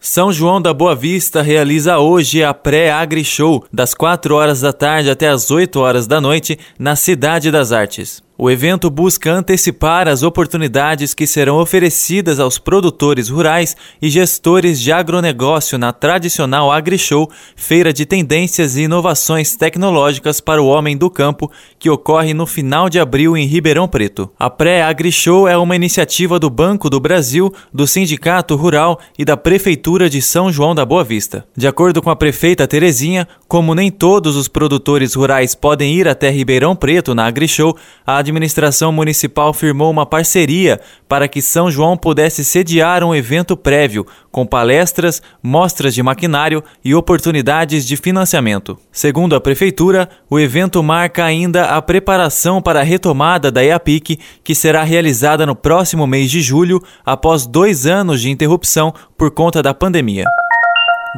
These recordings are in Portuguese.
São João da Boa Vista realiza hoje a pré-Agri Show, das 4 horas da tarde até as 8 horas da noite, na Cidade das Artes. O evento busca antecipar as oportunidades que serão oferecidas aos produtores rurais e gestores de agronegócio na tradicional AgriShow, feira de tendências e inovações tecnológicas para o homem do campo, que ocorre no final de abril em Ribeirão Preto. A pré-AgriShow é uma iniciativa do Banco do Brasil, do Sindicato Rural e da Prefeitura de São João da Boa Vista. De acordo com a prefeita Terezinha, como nem todos os produtores rurais podem ir até Ribeirão Preto na AgriShow, a administração municipal firmou uma parceria para que São João pudesse sediar um evento prévio, com palestras, mostras de maquinário e oportunidades de financiamento. Segundo a Prefeitura, o evento marca ainda a preparação para a retomada da EAPIC, que será realizada no próximo mês de julho, após dois anos de interrupção por conta da pandemia.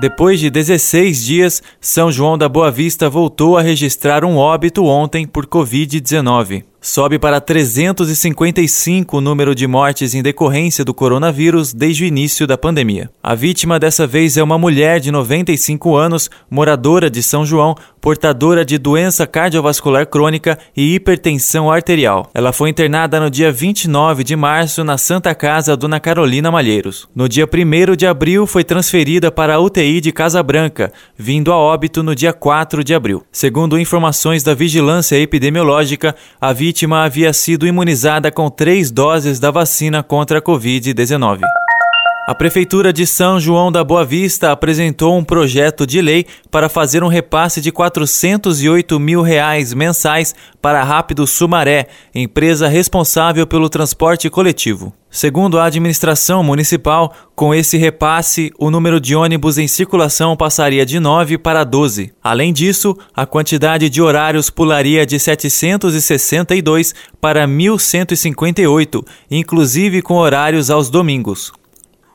Depois de 16 dias, São João da Boa Vista voltou a registrar um óbito ontem por Covid-19 sobe para 355 o número de mortes em decorrência do coronavírus desde o início da pandemia. A vítima dessa vez é uma mulher de 95 anos, moradora de São João, portadora de doença cardiovascular crônica e hipertensão arterial. Ela foi internada no dia 29 de março na Santa Casa Dona Carolina Malheiros. No dia 1 de abril foi transferida para a UTI de Casa Branca, vindo a óbito no dia 4 de abril. Segundo informações da Vigilância Epidemiológica, a vítima havia sido imunizada com três doses da vacina contra a Covid-19. A Prefeitura de São João da Boa Vista apresentou um projeto de lei para fazer um repasse de 408 mil reais mensais para a Rápido Sumaré, empresa responsável pelo transporte coletivo. Segundo a administração municipal, com esse repasse, o número de ônibus em circulação passaria de 9 para 12. Além disso, a quantidade de horários pularia de 762 para 1.158, inclusive com horários aos domingos.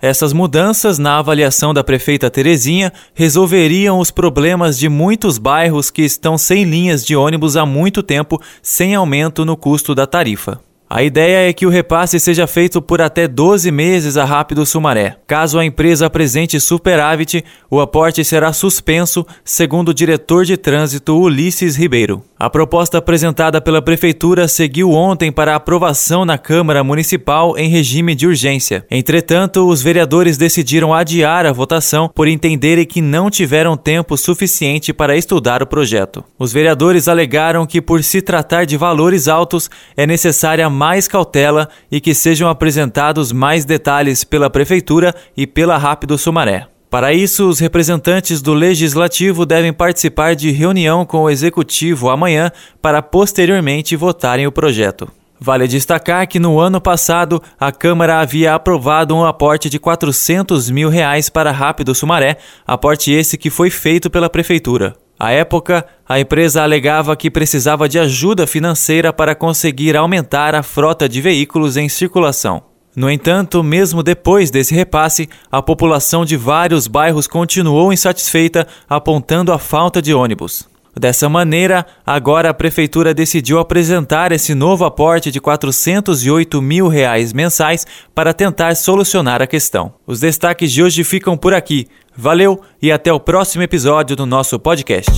Essas mudanças, na avaliação da prefeita Terezinha, resolveriam os problemas de muitos bairros que estão sem linhas de ônibus há muito tempo, sem aumento no custo da tarifa. A ideia é que o repasse seja feito por até 12 meses a Rápido Sumaré. Caso a empresa apresente superávit, o aporte será suspenso, segundo o diretor de trânsito Ulisses Ribeiro. A proposta apresentada pela Prefeitura seguiu ontem para aprovação na Câmara Municipal em regime de urgência. Entretanto, os vereadores decidiram adiar a votação por entenderem que não tiveram tempo suficiente para estudar o projeto. Os vereadores alegaram que, por se tratar de valores altos, é necessária mais cautela e que sejam apresentados mais detalhes pela Prefeitura e pela Rápido Sumaré. Para isso, os representantes do Legislativo devem participar de reunião com o Executivo amanhã para posteriormente votarem o projeto. Vale destacar que no ano passado a Câmara havia aprovado um aporte de 400 mil reais para Rápido Sumaré, aporte esse que foi feito pela Prefeitura. À época, a empresa alegava que precisava de ajuda financeira para conseguir aumentar a frota de veículos em circulação. No entanto, mesmo depois desse repasse, a população de vários bairros continuou insatisfeita, apontando a falta de ônibus. Dessa maneira, agora a prefeitura decidiu apresentar esse novo aporte de 408 mil reais mensais para tentar solucionar a questão. Os destaques de hoje ficam por aqui. Valeu e até o próximo episódio do nosso podcast.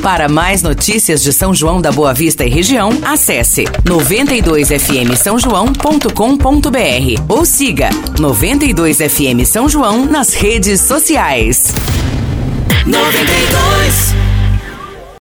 Para mais notícias de São João da Boa Vista e região, acesse 92fm São João.com.br ou siga 92fm São João nas redes sociais. 92